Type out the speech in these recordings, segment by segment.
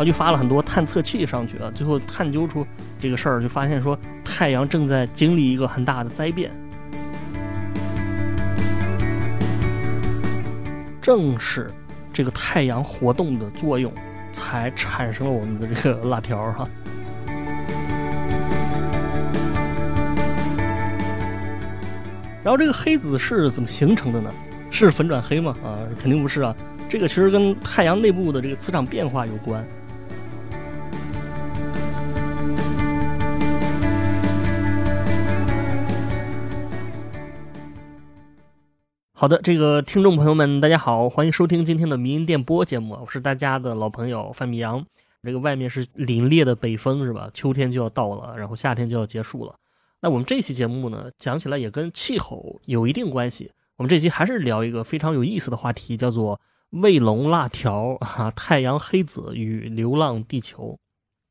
然后就发了很多探测器上去啊，最后探究出这个事儿，就发现说太阳正在经历一个很大的灾变。正是这个太阳活动的作用，才产生了我们的这个辣条哈。然后这个黑子是怎么形成的呢？是粉转黑吗？啊，肯定不是啊。这个其实跟太阳内部的这个磁场变化有关。好的，这个听众朋友们，大家好，欢迎收听今天的迷音电波节目，我是大家的老朋友范米阳。这个外面是凛冽的北风，是吧？秋天就要到了，然后夏天就要结束了。那我们这期节目呢，讲起来也跟气候有一定关系。我们这期还是聊一个非常有意思的话题，叫做卫龙辣条啊，太阳黑子与流浪地球。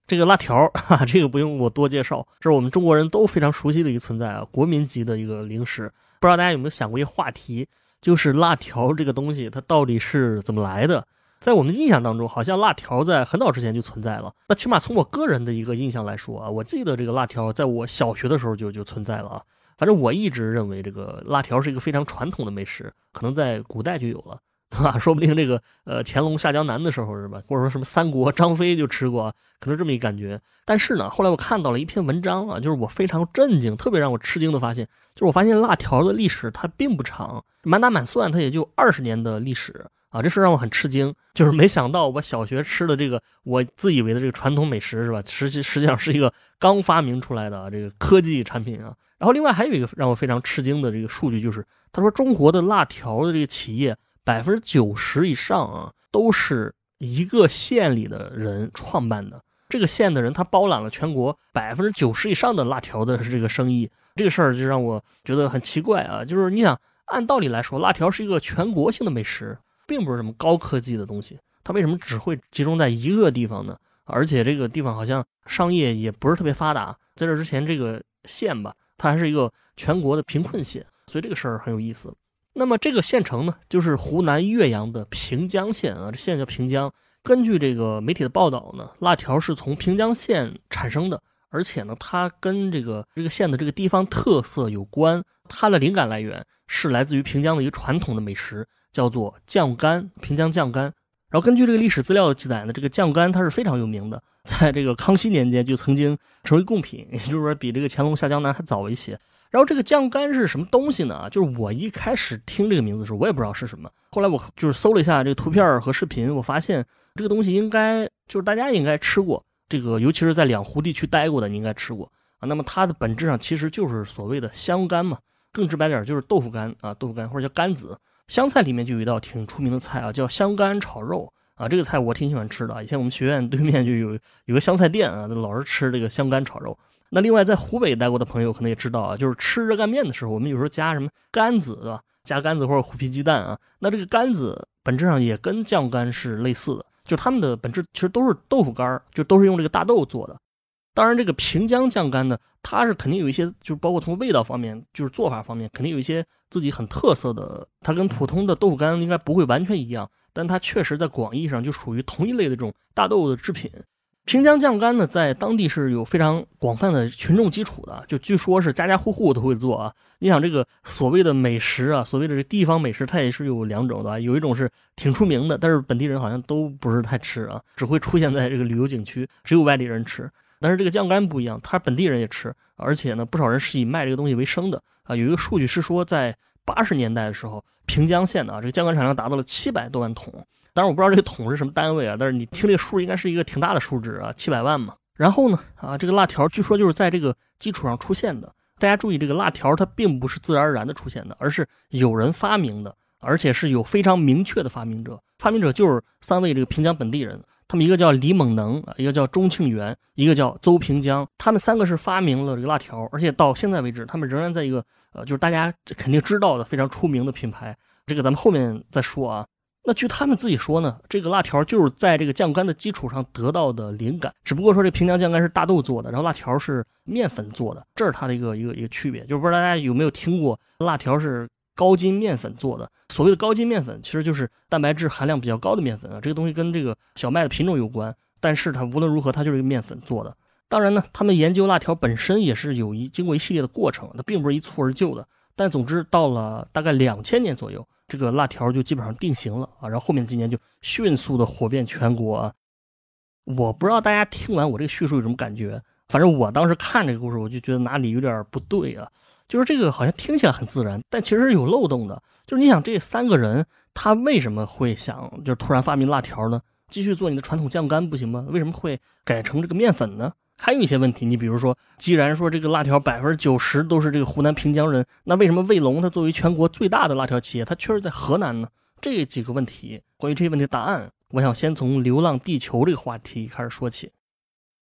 这个辣条哈，这个不用我多介绍，这是我们中国人都非常熟悉的一个存在啊，国民级的一个零食。不知道大家有没有想过一个话题，就是辣条这个东西它到底是怎么来的？在我们的印象当中，好像辣条在很早之前就存在了。那起码从我个人的一个印象来说啊，我记得这个辣条在我小学的时候就就存在了啊。反正我一直认为这个辣条是一个非常传统的美食，可能在古代就有了，对吧？说不定这个呃乾隆下江南的时候是吧？或者说什么三国张飞就吃过，可能这么一感觉。但是呢，后来我看到了一篇文章啊，就是我非常震惊，特别让我吃惊的发现，就是我发现辣条的历史它并不长，满打满算它也就二十年的历史。啊，这事让我很吃惊，就是没想到我小学吃的这个我自以为的这个传统美食是吧？实际实际上是一个刚发明出来的这个科技产品啊。然后另外还有一个让我非常吃惊的这个数据，就是他说中国的辣条的这个企业百分之九十以上啊都是一个县里的人创办的，这个县的人他包揽了全国百分之九十以上的辣条的这个生意。这个事儿就让我觉得很奇怪啊，就是你想按道理来说，辣条是一个全国性的美食。并不是什么高科技的东西，它为什么只会集中在一个地方呢？而且这个地方好像商业也不是特别发达。在这之前，这个县吧，它还是一个全国的贫困县，所以这个事儿很有意思。那么这个县城呢，就是湖南岳阳的平江县啊，这县叫平江。根据这个媒体的报道呢，辣条是从平江县产生的，而且呢，它跟这个这个县的这个地方特色有关。它的灵感来源是来自于平江的一个传统的美食。叫做酱干，平江酱干。然后根据这个历史资料的记载呢，这个酱干它是非常有名的，在这个康熙年间就曾经成为贡品，也就是说比这个乾隆下江南还早一些。然后这个酱干是什么东西呢？就是我一开始听这个名字的时候，我也不知道是什么。后来我就是搜了一下这个图片和视频，我发现这个东西应该就是大家应该吃过，这个尤其是在两湖地区待过的，你应该吃过啊。那么它的本质上其实就是所谓的香干嘛，更直白点就是豆腐干啊，豆腐干或者叫干子。湘菜里面就有一道挺出名的菜啊，叫香干炒肉啊。这个菜我挺喜欢吃的。以前我们学院对面就有有个湘菜店啊，老是吃这个香干炒肉。那另外在湖北待过的朋友可能也知道啊，就是吃热干面的时候，我们有时候加什么干子，对吧？加干子或者虎皮鸡蛋啊。那这个干子本质上也跟酱干是类似的，就它们的本质其实都是豆腐干儿就都是用这个大豆做的。当然，这个平江酱干呢，它是肯定有一些，就是包括从味道方面，就是做法方面，肯定有一些自己很特色的。它跟普通的豆腐干应该不会完全一样，但它确实在广义上就属于同一类的这种大豆的制品。平江酱干呢，在当地是有非常广泛的群众基础的，就据说是家家户户都会做啊。你想这个所谓的美食啊，所谓的这地方美食，它也是有两种的，有一种是挺出名的，但是本地人好像都不是太吃啊，只会出现在这个旅游景区，只有外地人吃。但是这个酱干不一样，它本地人也吃，而且呢，不少人是以卖这个东西为生的啊。有一个数据是说，在八十年代的时候，平江县的啊，这个酱干产量达到了七百多万桶。当然我不知道这个桶是什么单位啊，但是你听这个数应该是一个挺大的数值啊，七百万嘛。然后呢，啊，这个辣条据说就是在这个基础上出现的。大家注意，这个辣条它并不是自然而然的出现的，而是有人发明的，而且是有非常明确的发明者。发明者就是三位这个平江本地人。他们一个叫李猛能，一个叫钟庆元，一个叫邹平江，他们三个是发明了这个辣条，而且到现在为止，他们仍然在一个呃，就是大家肯定知道的非常出名的品牌。这个咱们后面再说啊。那据他们自己说呢，这个辣条就是在这个酱干的基础上得到的灵感，只不过说这平江酱干是大豆做的，然后辣条是面粉做的，这是它的一个一个一个区别。就是不知道大家有没有听过辣条是。高筋面粉做的，所谓的高筋面粉，其实就是蛋白质含量比较高的面粉啊。这个东西跟这个小麦的品种有关。但是它无论如何，它就是一个面粉做的。当然呢，他们研究辣条本身也是有一经过一系列的过程，它并不是一蹴而就的。但总之，到了大概两千年左右，这个辣条就基本上定型了啊。然后后面几年就迅速的火遍全国啊。我不知道大家听完我这个叙述有什么感觉，反正我当时看这个故事，我就觉得哪里有点不对啊。就是这个好像听起来很自然，但其实是有漏洞的。就是你想，这三个人他为什么会想，就是突然发明辣条呢？继续做你的传统酱干不行吗？为什么会改成这个面粉呢？还有一些问题，你比如说，既然说这个辣条百分之九十都是这个湖南平江人，那为什么卫龙它作为全国最大的辣条企业，它确实在河南呢？这几个问题，关于这些问题的答案，我想先从《流浪地球》这个话题开始说起。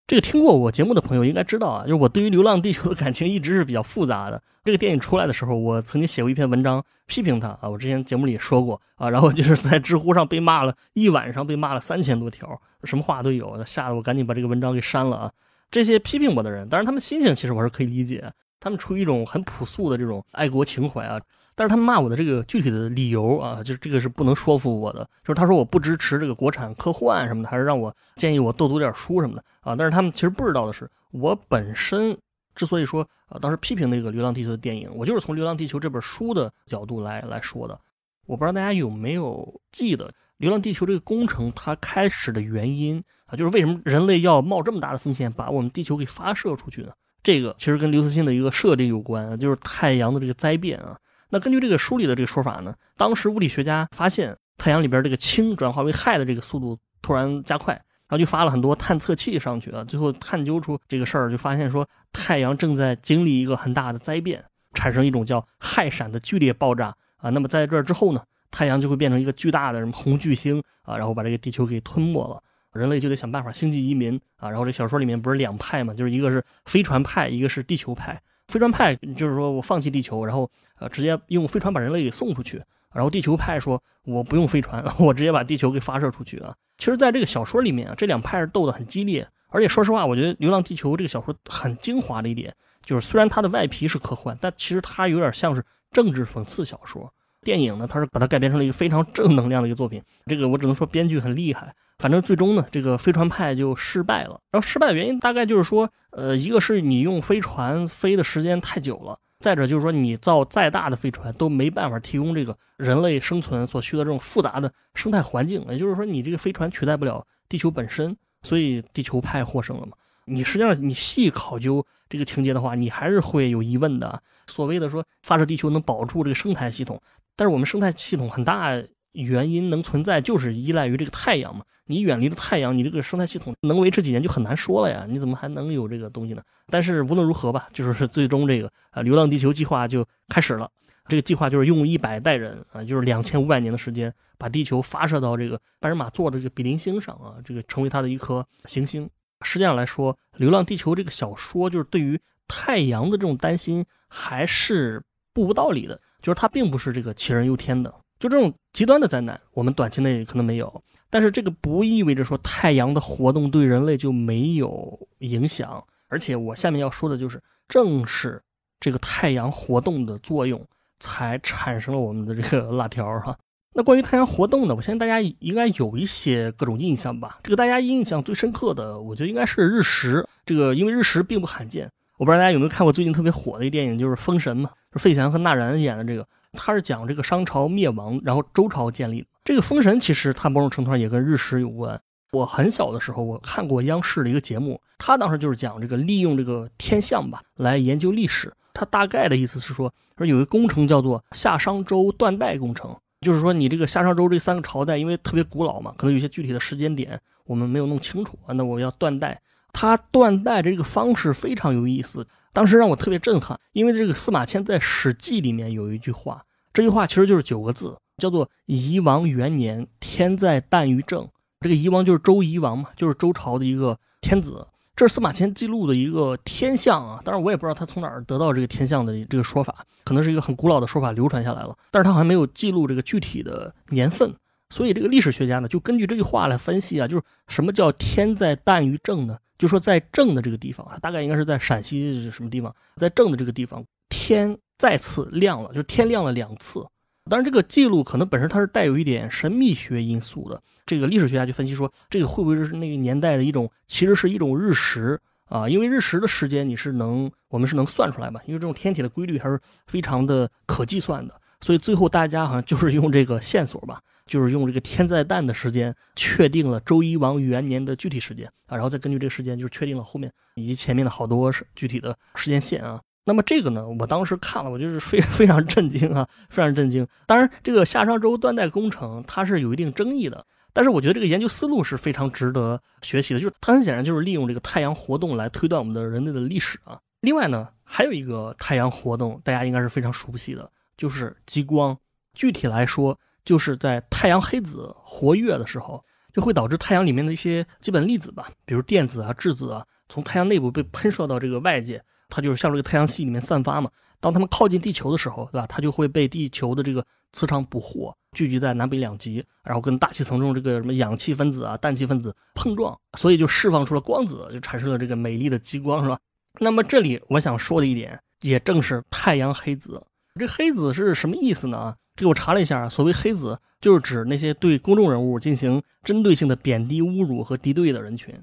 这个听过我节目的朋友应该知道啊，就是我对于《流浪地球》的感情一直是比较复杂的。这个电影出来的时候，我曾经写过一篇文章批评他啊，我之前节目里也说过啊，然后就是在知乎上被骂了一晚上，被骂了三千多条，什么话都有，吓得我赶紧把这个文章给删了啊。这些批评我的人，当然他们心情其实我是可以理解，他们出于一种很朴素的这种爱国情怀啊。但是他们骂我的这个具体的理由啊，就是这个是不能说服我的。就是他说我不支持这个国产科幻什么的，还是让我建议我多读点书什么的啊。但是他们其实不知道的是，我本身之所以说啊，当时批评那个《流浪地球》的电影，我就是从《流浪地球》这本书的角度来来说的。我不知道大家有没有记得《流浪地球》这个工程它开始的原因啊，就是为什么人类要冒这么大的风险把我们地球给发射出去呢？这个其实跟刘慈欣的一个设定有关，就是太阳的这个灾变啊。那根据这个书里的这个说法呢，当时物理学家发现太阳里边这个氢转化为氦的这个速度突然加快，然后就发了很多探测器上去啊，最后探究出这个事儿，就发现说太阳正在经历一个很大的灾变，产生一种叫氦闪的剧烈爆炸啊。那么在这之后呢，太阳就会变成一个巨大的什么红巨星啊，然后把这个地球给吞没了，人类就得想办法星际移民啊。然后这小说里面不是两派嘛，就是一个是飞船派，一个是地球派。飞船派就是说我放弃地球，然后呃直接用飞船把人类给送出去。然后地球派说我不用飞船，我直接把地球给发射出去啊。其实，在这个小说里面啊，这两派是斗得很激烈。而且说实话，我觉得《流浪地球》这个小说很精华的一点，就是虽然它的外皮是科幻，但其实它有点像是政治讽刺小说。电影呢，它是把它改编成了一个非常正能量的一个作品。这个我只能说编剧很厉害。反正最终呢，这个飞船派就失败了。然后失败的原因大概就是说，呃，一个是你用飞船飞的时间太久了，再者就是说你造再大的飞船都没办法提供这个人类生存所需的这种复杂的生态环境。也就是说，你这个飞船取代不了地球本身，所以地球派获胜了嘛。你实际上你细考究这个情节的话，你还是会有疑问的。所谓的说发射地球能保住这个生态系统，但是我们生态系统很大。原因能存在，就是依赖于这个太阳嘛。你远离了太阳，你这个生态系统能维持几年就很难说了呀。你怎么还能有这个东西呢？但是无论如何吧，就是最终这个啊，流浪地球计划就开始了。这个计划就是用一百代人啊，就是两千五百年的时间，把地球发射到这个半人马座的这个比邻星上啊，这个成为它的一颗行星。实际上来说，《流浪地球》这个小说就是对于太阳的这种担心还是不无道理的，就是它并不是这个杞人忧天的。就这种极端的灾难，我们短期内可能没有，但是这个不意味着说太阳的活动对人类就没有影响。而且我下面要说的就是，正是这个太阳活动的作用，才产生了我们的这个 辣条哈。那关于太阳活动呢，我相信大家应该有一些各种印象吧。这个大家印象最深刻的，我觉得应该是日食。这个因为日食并不罕见，我不知道大家有没有看过最近特别火的一个电影，就是《封神》嘛，就费翔和纳然演的这个。他是讲这个商朝灭亡，然后周朝建立。这个封神其实它某种程度上也跟日食有关。我很小的时候我看过央视的一个节目，他当时就是讲这个利用这个天象吧来研究历史。他大概的意思是说，说有一个工程叫做夏商周断代工程，就是说你这个夏商周这三个朝代因为特别古老嘛，可能有些具体的时间点我们没有弄清楚啊，那我要断代。他断代这个方式非常有意思。当时让我特别震撼，因为这个司马迁在《史记》里面有一句话，这句话其实就是九个字，叫做“夷王元年，天在旦于正”。这个夷王就是周夷王嘛，就是周朝的一个天子。这是司马迁记录的一个天象啊，当然我也不知道他从哪儿得到这个天象的这个说法，可能是一个很古老的说法流传下来了，但是他好像没有记录这个具体的年份。所以这个历史学家呢，就根据这句话来分析啊，就是什么叫天在旦于正呢？就说在正的这个地方，大概应该是在陕西什么地方，在正的这个地方，天再次亮了，就是天亮了两次。当然，这个记录可能本身它是带有一点神秘学因素的。这个历史学家就分析说，这个会不会是那个年代的一种，其实是一种日食啊？因为日食的时间你是能，我们是能算出来嘛？因为这种天体的规律还是非常的可计算的。所以最后大家好像就是用这个线索吧，就是用这个天在旦的时间确定了周一王元年的具体时间啊，然后再根据这个时间就是确定了后面以及前面的好多是具体的时间线啊。那么这个呢，我当时看了，我就是非 非常震惊啊，非常震惊。当然，这个夏商周断代工程它是有一定争议的，但是我觉得这个研究思路是非常值得学习的，就是它很显然就是利用这个太阳活动来推断我们的人类的历史啊。另外呢，还有一个太阳活动，大家应该是非常熟悉的。就是激光，具体来说，就是在太阳黑子活跃的时候，就会导致太阳里面的一些基本粒子吧，比如电子啊、质子啊，从太阳内部被喷射到这个外界，它就是向这个太阳系里面散发嘛。当它们靠近地球的时候，对吧？它就会被地球的这个磁场捕获，聚集在南北两极，然后跟大气层中这个什么氧气分子啊、氮气分子碰撞，所以就释放出了光子，就产生了这个美丽的极光，是吧？那么这里我想说的一点，也正是太阳黑子。这黑子是什么意思呢？这个我查了一下，所谓黑子就是指那些对公众人物进行针对性的贬低、侮辱和敌对的人群。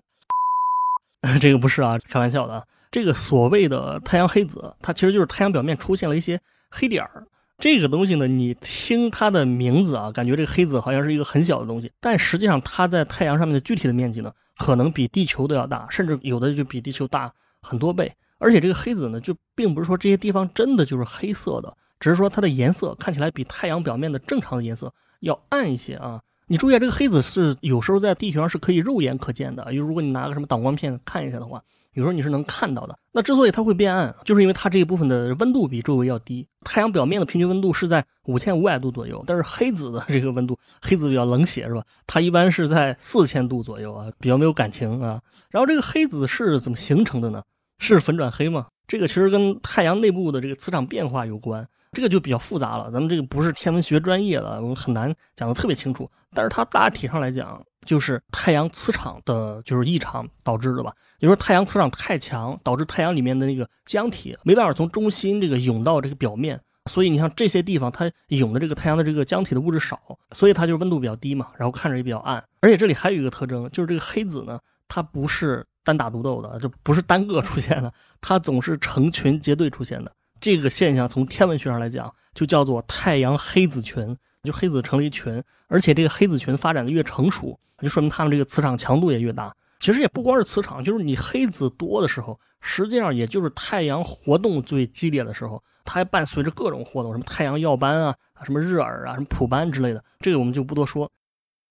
这个不是啊，开玩笑的。这个所谓的太阳黑子，它其实就是太阳表面出现了一些黑点儿。这个东西呢，你听它的名字啊，感觉这个黑子好像是一个很小的东西，但实际上它在太阳上面的具体的面积呢，可能比地球都要大，甚至有的就比地球大很多倍。而且这个黑子呢，就并不是说这些地方真的就是黑色的。只是说它的颜色看起来比太阳表面的正常的颜色要暗一些啊！你注意啊，这个黑子是有时候在地球上是可以肉眼可见的，就如果你拿个什么挡光片看一下的话，有时候你是能看到的。那之所以它会变暗，就是因为它这一部分的温度比周围要低。太阳表面的平均温度是在五千五百度左右，但是黑子的这个温度，黑子比较冷血是吧？它一般是在四千度左右啊，比较没有感情啊。然后这个黑子是怎么形成的呢？是粉转黑吗？这个其实跟太阳内部的这个磁场变化有关。这个就比较复杂了，咱们这个不是天文学专业的，我们很难讲的特别清楚。但是它大体上来讲，就是太阳磁场的就是异常导致的吧。也就是太阳磁场太强，导致太阳里面的那个浆体没办法从中心这个涌到这个表面，所以你像这些地方，它涌的这个太阳的这个浆体的物质少，所以它就温度比较低嘛，然后看着也比较暗。而且这里还有一个特征，就是这个黑子呢，它不是单打独斗的，就不是单个出现的，它总是成群结队出现的。这个现象从天文学上来讲，就叫做太阳黑子群，就黑子成了一群，而且这个黑子群发展的越成熟，就说明它们这个磁场强度也越大。其实也不光是磁场，就是你黑子多的时候，实际上也就是太阳活动最激烈的时候，它还伴随着各种活动，什么太阳耀斑啊，什么日珥啊，什么普斑之类的，这个我们就不多说。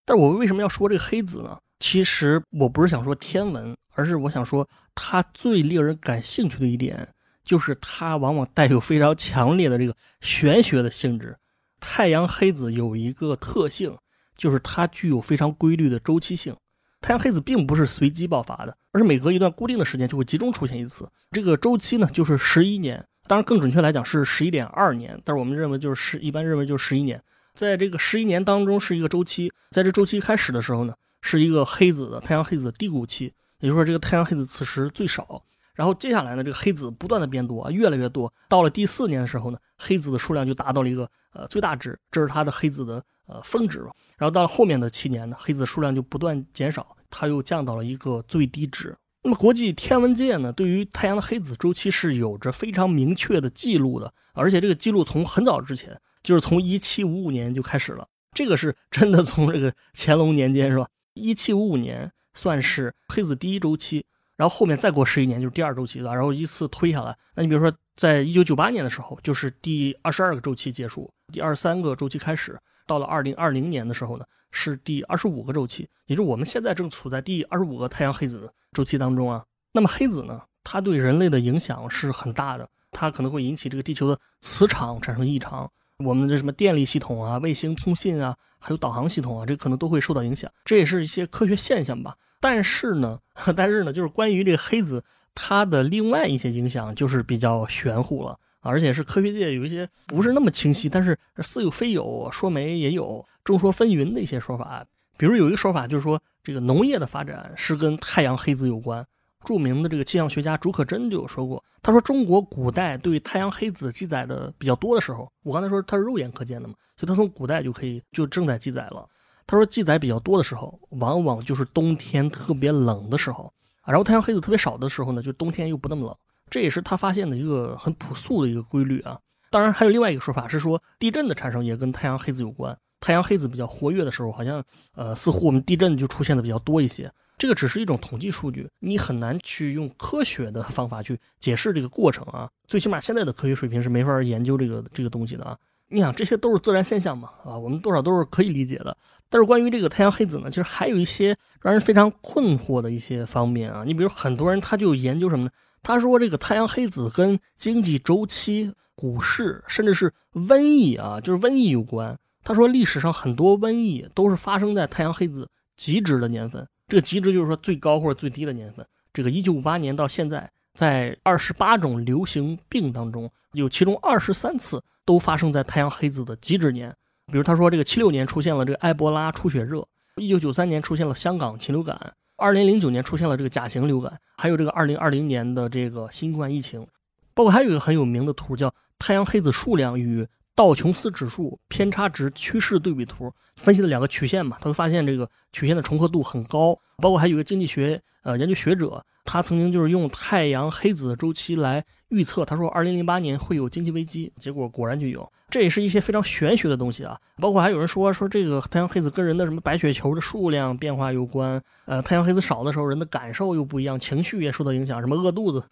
但我为什么要说这个黑子呢？其实我不是想说天文，而是我想说它最令人感兴趣的一点。就是它往往带有非常强烈的这个玄学的性质。太阳黑子有一个特性，就是它具有非常规律的周期性。太阳黑子并不是随机爆发的，而是每隔一段固定的时间就会集中出现一次。这个周期呢，就是十一年。当然，更准确来讲是十一点二年，但是我们认为就是十，一般认为就是十一年。在这个十一年当中是一个周期，在这周期开始的时候呢，是一个黑子的太阳黑子的低谷期，也就是说这个太阳黑子此时最少。然后接下来呢，这个黑子不断的变多啊，越来越多。到了第四年的时候呢，黑子的数量就达到了一个呃最大值，这是它的黑子的呃峰值。然后到了后面的七年呢，黑子数量就不断减少，它又降到了一个最低值。那么国际天文界呢，对于太阳的黑子周期是有着非常明确的记录的，而且这个记录从很早之前，就是从一七五五年就开始了。这个是真的从这个乾隆年间是吧？一七五五年算是黑子第一周期。然后后面再过十一年就是第二周期了，然后依次推下来。那你比如说，在一九九八年的时候，就是第二十二个周期结束，第二十三个周期开始。到了二零二零年的时候呢，是第二十五个周期，也就是我们现在正处在第二十五个太阳黑子周期当中啊。那么黑子呢，它对人类的影响是很大的，它可能会引起这个地球的磁场产生异常，我们的什么电力系统啊、卫星通信啊，还有导航系统啊，这可能都会受到影响。这也是一些科学现象吧。但是呢，但是呢，就是关于这个黑子，它的另外一些影响就是比较玄乎了，而且是科学界有一些不是那么清晰，但是似有非有，说没也有，众说纷纭的一些说法。比如有一个说法就是说，这个农业的发展是跟太阳黑子有关著名的这个气象学家竺可桢就有说过，他说中国古代对太阳黑子记载的比较多的时候，我刚才说他是肉眼可见的嘛，所以他从古代就可以就正在记载了。他说记载比较多的时候，往往就是冬天特别冷的时候啊，然后太阳黑子特别少的时候呢，就冬天又不那么冷，这也是他发现的一个很朴素的一个规律啊。当然还有另外一个说法是说，地震的产生也跟太阳黑子有关。太阳黑子比较活跃的时候，好像呃似乎我们地震就出现的比较多一些。这个只是一种统计数据，你很难去用科学的方法去解释这个过程啊。最起码现在的科学水平是没法研究这个这个东西的啊。你想，这些都是自然现象嘛啊，我们多少都是可以理解的。但是关于这个太阳黑子呢，其实还有一些让人非常困惑的一些方面啊。你比如很多人他就研究什么呢？他说这个太阳黑子跟经济周期、股市，甚至是瘟疫啊，就是瘟疫有关。他说，历史上很多瘟疫都是发生在太阳黑子极值的年份。这个极值就是说最高或者最低的年份。这个一九五八年到现在，在二十八种流行病当中，有其中二十三次都发生在太阳黑子的极值年。比如他说，这个七六年出现了这个埃博拉出血热，一九九三年出现了香港禽流感，二零零九年出现了这个甲型流感，还有这个二零二零年的这个新冠疫情。包括还有一个很有名的图叫太阳黑子数量与。道琼斯指数偏差值趋势对比图分析了两个曲线嘛，他会发现这个曲线的重合度很高，包括还有一个经济学呃研究学者，他曾经就是用太阳黑子的周期来。预测他说，二零零八年会有经济危机，结果果然就有。这也是一些非常玄学的东西啊，包括还有人说说这个太阳黑子跟人的什么白血球的数量变化有关。呃，太阳黑子少的时候，人的感受又不一样，情绪也受到影响，什么饿肚子，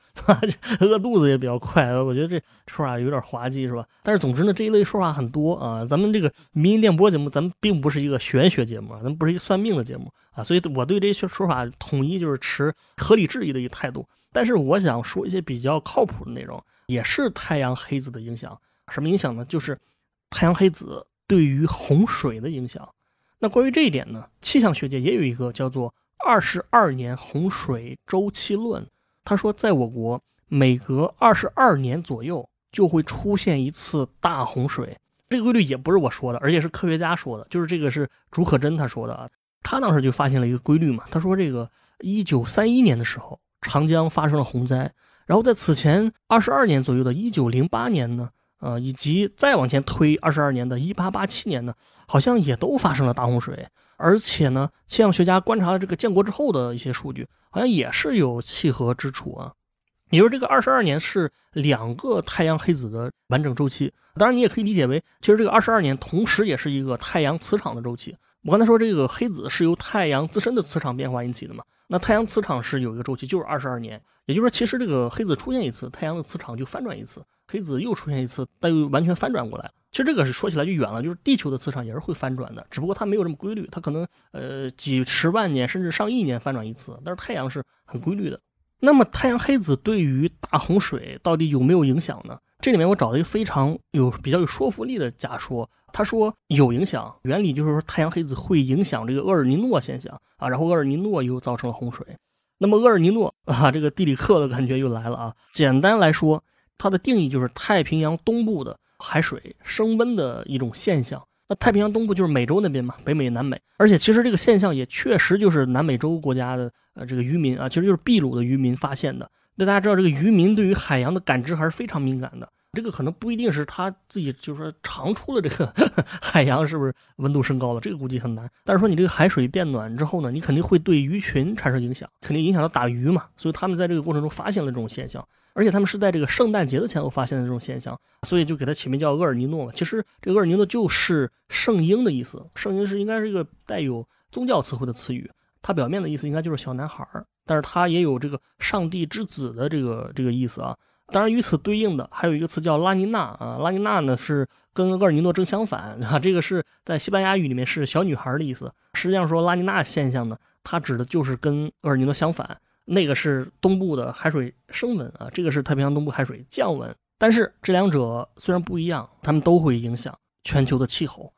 饿肚子也比较快。我觉得这说法有点滑稽，是吧？但是总之呢，这一类说法很多啊。咱们这个民营电波节目，咱们并不是一个玄学节目，咱们不是一个算命的节目啊，所以我对这些说法统一就是持合理质疑的一个态度。但是我想说一些比较靠谱的内容，也是太阳黑子的影响。什么影响呢？就是太阳黑子对于洪水的影响。那关于这一点呢，气象学界也有一个叫做“二十二年洪水周期论”。他说，在我国每隔二十二年左右就会出现一次大洪水。这个规律也不是我说的，而且是科学家说的，就是这个是竺可桢他说的啊。他当时就发现了一个规律嘛。他说，这个一九三一年的时候。长江发生了洪灾，然后在此前二十二年左右的1908年呢，呃，以及再往前推二十二年的1887年呢，好像也都发生了大洪水。而且呢，气象学家观察了这个建国之后的一些数据，好像也是有契合之处啊。也就是这个二十二年是两个太阳黑子的完整周期，当然你也可以理解为，其实这个二十二年同时也是一个太阳磁场的周期。我刚才说这个黑子是由太阳自身的磁场变化引起的嘛？那太阳磁场是有一个周期，就是二十二年。也就是说，其实这个黑子出现一次，太阳的磁场就翻转一次；黑子又出现一次，它又完全翻转过来。其实这个是说起来就远了，就是地球的磁场也是会翻转的，只不过它没有这么规律，它可能呃几十万年甚至上亿年翻转一次，但是太阳是很规律的。那么太阳黑子对于大洪水到底有没有影响呢？这里面我找了一个非常有比较有说服力的假说。他说有影响，原理就是说太阳黑子会影响这个厄尔尼诺现象啊，然后厄尔尼诺又造成了洪水。那么厄尔尼诺啊，这个地理课的感觉又来了啊。简单来说，它的定义就是太平洋东部的海水升温的一种现象。那太平洋东部就是美洲那边嘛，北美、南美。而且其实这个现象也确实就是南美洲国家的呃这个渔民啊，其实就是秘鲁的渔民发现的。那大家知道，这个渔民对于海洋的感知还是非常敏感的。这个可能不一定是他自己，就是说长出了这个 海洋是不是温度升高了，这个估计很难。但是说你这个海水变暖之后呢，你肯定会对鱼群产生影响，肯定影响到打鱼嘛。所以他们在这个过程中发现了这种现象，而且他们是在这个圣诞节的前后发现的这种现象，所以就给它起名叫厄尔尼诺嘛。其实这个厄尔尼诺就是圣婴的意思，圣婴是应该是一个带有宗教词汇的词语，它表面的意思应该就是小男孩儿，但是它也有这个上帝之子的这个这个意思啊。当然，与此对应的还有一个词叫拉尼娜啊，拉尼娜呢是跟厄尔尼诺正相反 啊，这个是在西班牙语里面是小女孩的意思。实际上说拉尼娜现象呢，它指的就是跟厄尔尼诺相反，那个是东部的海水升温啊，这个是太平洋东部海水降温。但是这两者虽然不一样，它们都会影响全球的气候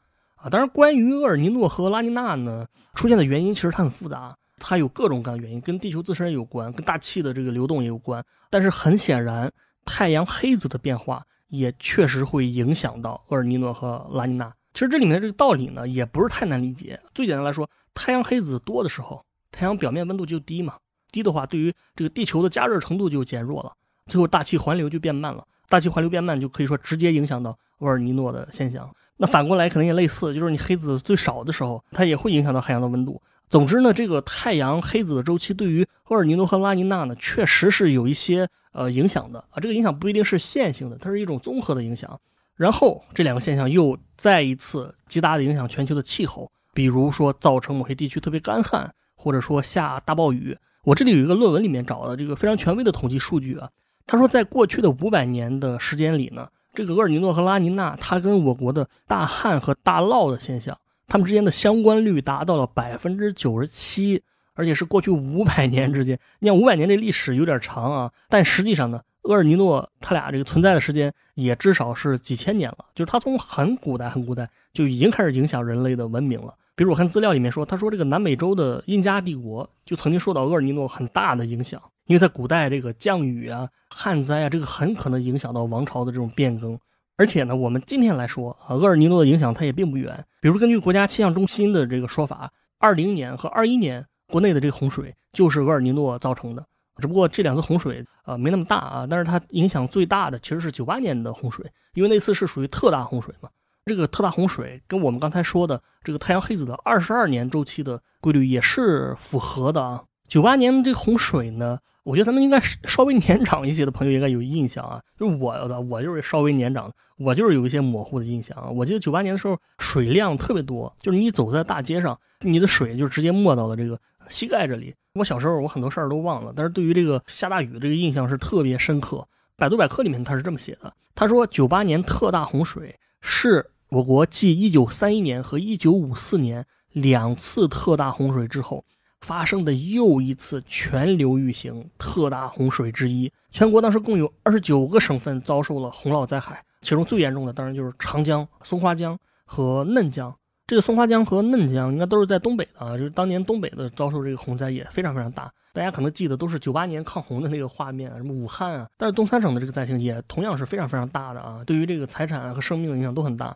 啊。当然，关于厄尔尼诺和拉尼娜呢出现的原因，其实它很复杂。它有各种各样的原因，跟地球自身有关，跟大气的这个流动也有关。但是很显然，太阳黑子的变化也确实会影响到厄尔尼诺和拉尼娜。其实这里面这个道理呢，也不是太难理解。最简单来说，太阳黑子多的时候，太阳表面温度就低嘛，低的话，对于这个地球的加热程度就减弱了，最后大气环流就变慢了。大气环流变慢，就可以说直接影响到厄尔尼诺的现象。那反过来可能也类似，就是你黑子最少的时候，它也会影响到海洋的温度。总之呢，这个太阳黑子的周期对于厄尔尼诺和拉尼娜呢，确实是有一些呃影响的啊。这个影响不一定是线性的，它是一种综合的影响。然后这两个现象又再一次极大的影响全球的气候，比如说造成某些地区特别干旱，或者说下大暴雨。我这里有一个论文里面找的这个非常权威的统计数据啊，他说在过去的五百年的时间里呢。这个厄尔尼诺和拉尼娜，它跟我国的大旱和大涝的现象，它们之间的相关率达到了百分之九十七，而且是过去五百年之间。你看五百年这历史有点长啊，但实际上呢，厄尔尼诺它俩这个存在的时间也至少是几千年了，就是它从很古代很古代就已经开始影响人类的文明了。比如我看资料里面说，他说这个南美洲的印加帝国就曾经受到厄尔尼诺很大的影响。因为在古代，这个降雨啊、旱灾啊，这个很可能影响到王朝的这种变更。而且呢，我们今天来说啊，厄尔尼诺的影响它也并不远。比如根据国家气象中心的这个说法，二零年和二一年国内的这个洪水就是厄尔尼诺造成的。只不过这两次洪水啊没那么大啊，但是它影响最大的其实是九八年的洪水，因为那次是属于特大洪水嘛。这个特大洪水跟我们刚才说的这个太阳黑子的二十二年周期的规律也是符合的啊。九八年这个洪水呢？我觉得咱们应该稍微年长一些的朋友应该有印象啊，就是我的，我就是稍微年长的，我就是有一些模糊的印象啊。我记得九八年的时候水量特别多，就是你走在大街上，你的水就直接没到了这个膝盖这里。我小时候我很多事儿都忘了，但是对于这个下大雨这个印象是特别深刻。百度百科里面他是这么写的，他说九八年特大洪水是我国继一九三一年和一九五四年两次特大洪水之后。发生的又一次全流域型特大洪水之一，全国当时共有二十九个省份遭受了洪涝灾害，其中最严重的当然就是长江、松花江和嫩江。这个松花江和嫩江应该都是在东北的啊，就是当年东北的遭受这个洪灾也非常非常大。大家可能记得都是九八年抗洪的那个画面，什么武汉啊，但是东三省的这个灾情也同样是非常非常大的啊，对于这个财产和生命的影响都很大。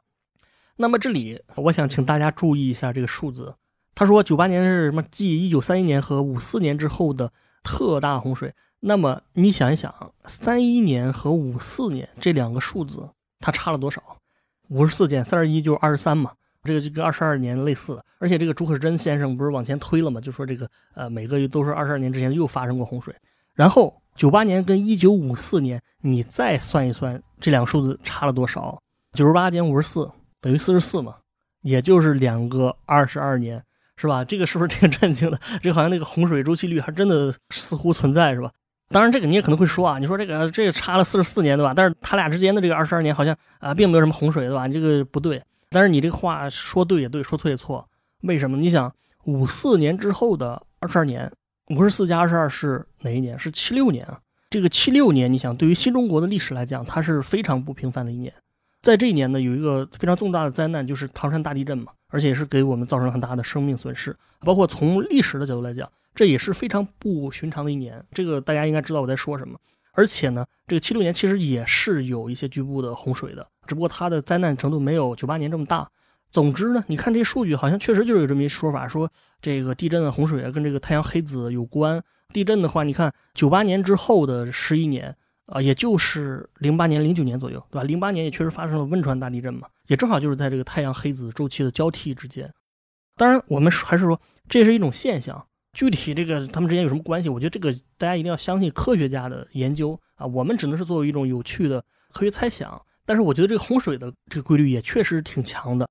那么这里我想请大家注意一下这个数字。他说，九八年是什么？继一九三一年和五四年之后的特大洪水。那么你想一想，三一年和五四年这两个数字，它差了多少？五十四减三十一就是二十三嘛。这个就跟二十二年类似。而且这个朱可桢先生不是往前推了嘛？就说这个呃，每个月都是二十二年之前又发生过洪水。然后九八年跟一九五四年，你再算一算这两个数字差了多少？九十八减五十四等于四十四嘛？也就是两个二十二年。是吧？这个是不是挺震惊的？这好像那个洪水周期率还真的似乎存在，是吧？当然，这个你也可能会说啊，你说这个这个差了四十四年，对吧？但是他俩之间的这个二十二年好像啊，并没有什么洪水，对吧？你这个不对。但是你这个话说对也对，说错也错。为什么？你想五四年之后的二十二年，五十四加二十二是哪一年？是七六年啊。这个七六年，你想对于新中国的历史来讲，它是非常不平凡的一年。在这一年呢，有一个非常重大的灾难，就是唐山大地震嘛。而且是给我们造成了很大的生命损失，包括从历史的角度来讲，这也是非常不寻常的一年。这个大家应该知道我在说什么。而且呢，这个七六年其实也是有一些局部的洪水的，只不过它的灾难程度没有九八年这么大。总之呢，你看这些数据，好像确实就是有这么一说法，说这个地震啊、洪水啊跟这个太阳黑子有关。地震的话，你看九八年之后的十一年。啊，也就是零八年、零九年左右，对吧？零八年也确实发生了汶川大地震嘛，也正好就是在这个太阳黑子周期的交替之间。当然，我们还是说这是一种现象，具体这个他们之间有什么关系？我觉得这个大家一定要相信科学家的研究啊，我们只能是作为一种有趣的科学猜想。但是我觉得这个洪水的这个规律也确实挺强的。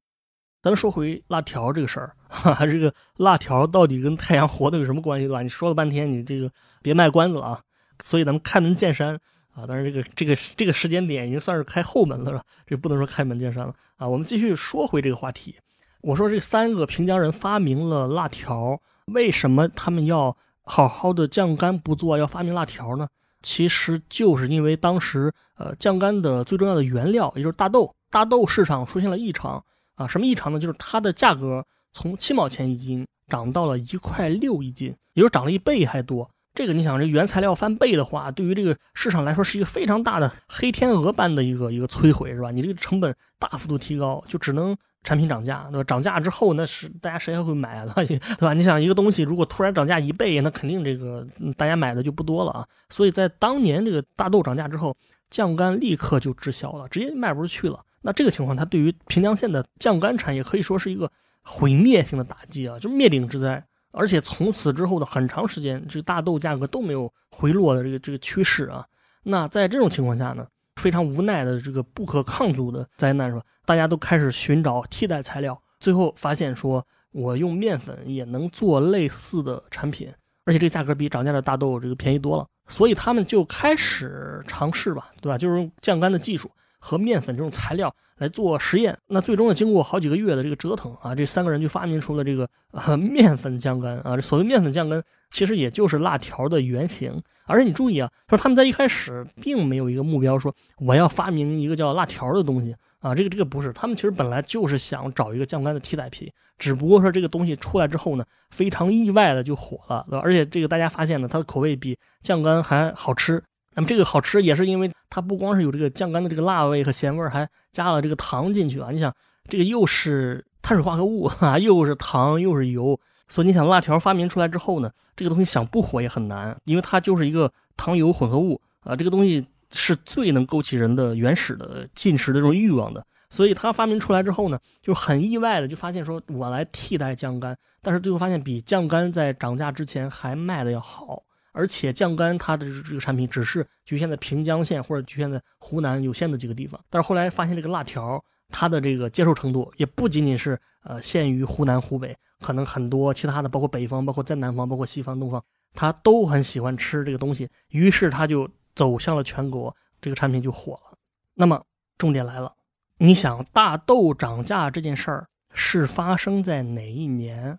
咱们说回辣条这个事儿，哈，这个辣条到底跟太阳活的有什么关系，对吧？你说了半天，你这个别卖关子了啊。所以咱们开门见山。啊，当然这个这个这个时间点已经算是开后门了，是吧？这不能说开门见山了啊。我们继续说回这个话题。我说这三个平江人发明了辣条，为什么他们要好好的酱干不做，要发明辣条呢？其实就是因为当时呃酱干的最重要的原料，也就是大豆，大豆市场出现了异常啊。什么异常呢？就是它的价格从七毛钱一斤涨到了一块六一斤，也就是涨了一倍还多。这个你想，这原材料翻倍的话，对于这个市场来说是一个非常大的黑天鹅般的一个一个摧毁，是吧？你这个成本大幅度提高，就只能产品涨价，对吧？涨价之后，那是大家谁还会买啊？对吧？你想一个东西如果突然涨价一倍，那肯定这个大家买的就不多了啊。所以在当年这个大豆涨价之后，酱干立刻就滞销了，直接卖不出去了。那这个情况，它对于平江县的酱干产业可以说是一个毁灭性的打击啊，就灭顶之灾。而且从此之后的很长时间，这个大豆价格都没有回落的这个这个趋势啊。那在这种情况下呢，非常无奈的这个不可抗阻的灾难是吧？大家都开始寻找替代材料，最后发现说，我用面粉也能做类似的产品，而且这个价格比涨价的大豆这个便宜多了。所以他们就开始尝试吧，对吧？就是用降干的技术。和面粉这种材料来做实验，那最终呢，经过好几个月的这个折腾啊，这三个人就发明出了这个呃面粉酱干啊。这所谓面粉酱干，其实也就是辣条的原型。而且你注意啊，说他们在一开始并没有一个目标，说我要发明一个叫辣条的东西啊。这个这个不是，他们其实本来就是想找一个酱干的替代品，只不过说这个东西出来之后呢，非常意外的就火了，对吧？而且这个大家发现呢，它的口味比酱干还好吃。那么这个好吃也是因为它不光是有这个酱干的这个辣味和咸味，还加了这个糖进去啊！你想，这个又是碳水化合物 啊，又是糖，又是油，所以你想辣条发明出来之后呢，这个东西想不火也很难，因为它就是一个糖油混合物啊，这个东西是最能勾起人的原始的进食的这种欲望的，所以它发明出来之后呢，就很意外的就发现说我来替代酱干，但是最后发现比酱干在涨价之前还卖的要好。而且酱干它的这个产品只是局限在平江县或者局限在湖南有限的几个地方，但是后来发现这个辣条它的这个接受程度也不仅仅是呃限于湖南湖北，可能很多其他的包括北方、包括在南方、包括西方、东方，他都很喜欢吃这个东西，于是他就走向了全国，这个产品就火了。那么重点来了，你想大豆涨价这件事儿是发生在哪一年？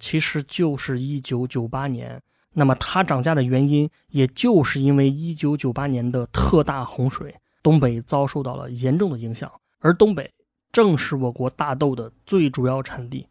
其实就是一九九八年。那么它涨价的原因，也就是因为一九九八年的特大洪水，东北遭受到了严重的影响，而东北正是我国大豆的最主要产地，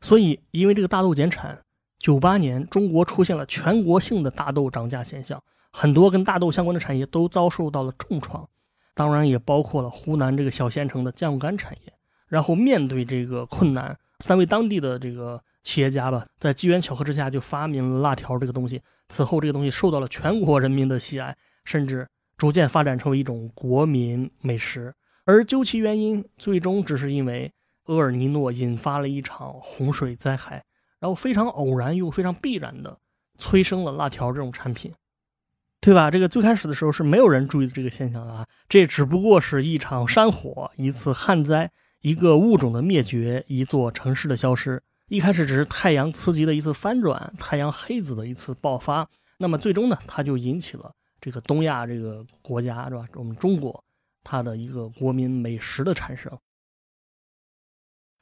所以因为这个大豆减产，九八年中国出现了全国性的大豆涨价现象，很多跟大豆相关的产业都遭受到了重创，当然也包括了湖南这个小县城的酱干产业。然后面对这个困难，三位当地的这个。企业家吧，在机缘巧合之下就发明了辣条这个东西。此后，这个东西受到了全国人民的喜爱，甚至逐渐发展成为一种国民美食。而究其原因，最终只是因为厄尔尼诺引发了一场洪水灾害，然后非常偶然又非常必然的催生了辣条这种产品，对吧？这个最开始的时候是没有人注意这个现象的啊，这只不过是一场山火、一次旱灾、一个物种的灭绝、一座城市的消失。一开始只是太阳磁极的一次翻转，太阳黑子的一次爆发，那么最终呢，它就引起了这个东亚这个国家是吧？我们中国它的一个国民美食的产生。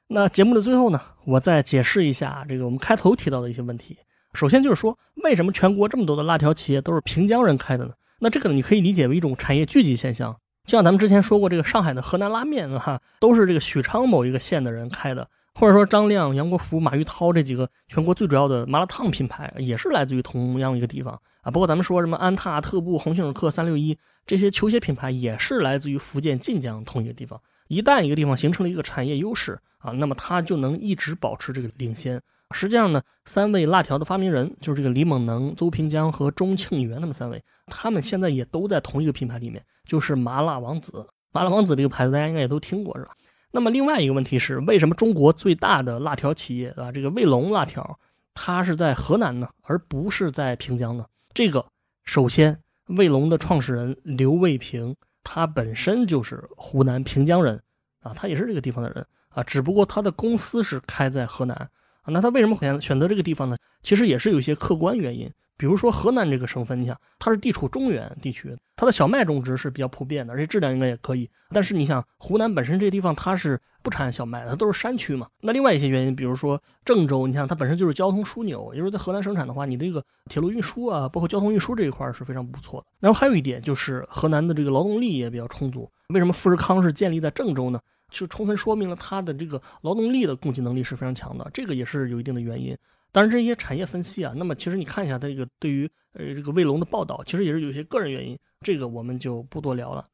那节目的最后呢，我再解释一下这个我们开头提到的一些问题。首先就是说，为什么全国这么多的辣条企业都是平江人开的呢？那这个，你可以理解为一种产业聚集现象，就像咱们之前说过，这个上海的河南拉面啊，都是这个许昌某一个县的人开的。或者说张亮、杨国福、马玉涛这几个全国最主要的麻辣烫品牌，也是来自于同样一个地方啊。包括咱们说什么安踏、特步、鸿星尔克、三六一这些球鞋品牌，也是来自于福建晋江同一个地方。一旦一个地方形成了一个产业优势啊，那么它就能一直保持这个领先。实际上呢，三位辣条的发明人就是这个李猛能、邹平江和钟庆元他们三位，他们现在也都在同一个品牌里面，就是麻辣王子。麻辣王子这个牌子大家应该也都听过是吧？那么另外一个问题是，为什么中国最大的辣条企业啊，这个卫龙辣条，它是在河南呢，而不是在平江呢？这个首先，卫龙的创始人刘卫平，他本身就是湖南平江人啊，他也是这个地方的人啊，只不过他的公司是开在河南。那他为什么选选择这个地方呢？其实也是有一些客观原因。比如说河南这个省份，你想它是地处中原地区，它的小麦种植是比较普遍的，而且质量应该也可以。但是你想湖南本身这地方它是不产小麦的，它都是山区嘛。那另外一些原因，比如说郑州，你想它本身就是交通枢纽，也就是在河南生产的话，你这个铁路运输啊，包括交通运输这一块是非常不错的。然后还有一点就是河南的这个劳动力也比较充足。为什么富士康是建立在郑州呢？就充分说明了它的这个劳动力的供给能力是非常强的，这个也是有一定的原因。当然，这些产业分析啊，那么其实你看一下它这个对于呃这个卫龙的报道，其实也是有些个人原因，这个我们就不多聊了。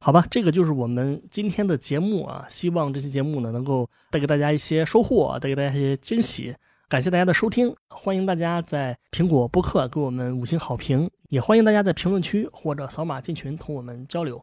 好吧，这个就是我们今天的节目啊。希望这期节目呢能够带给大家一些收获，带给大家一些惊喜。感谢大家的收听，欢迎大家在苹果播客给我们五星好评，也欢迎大家在评论区或者扫码进群同我们交流。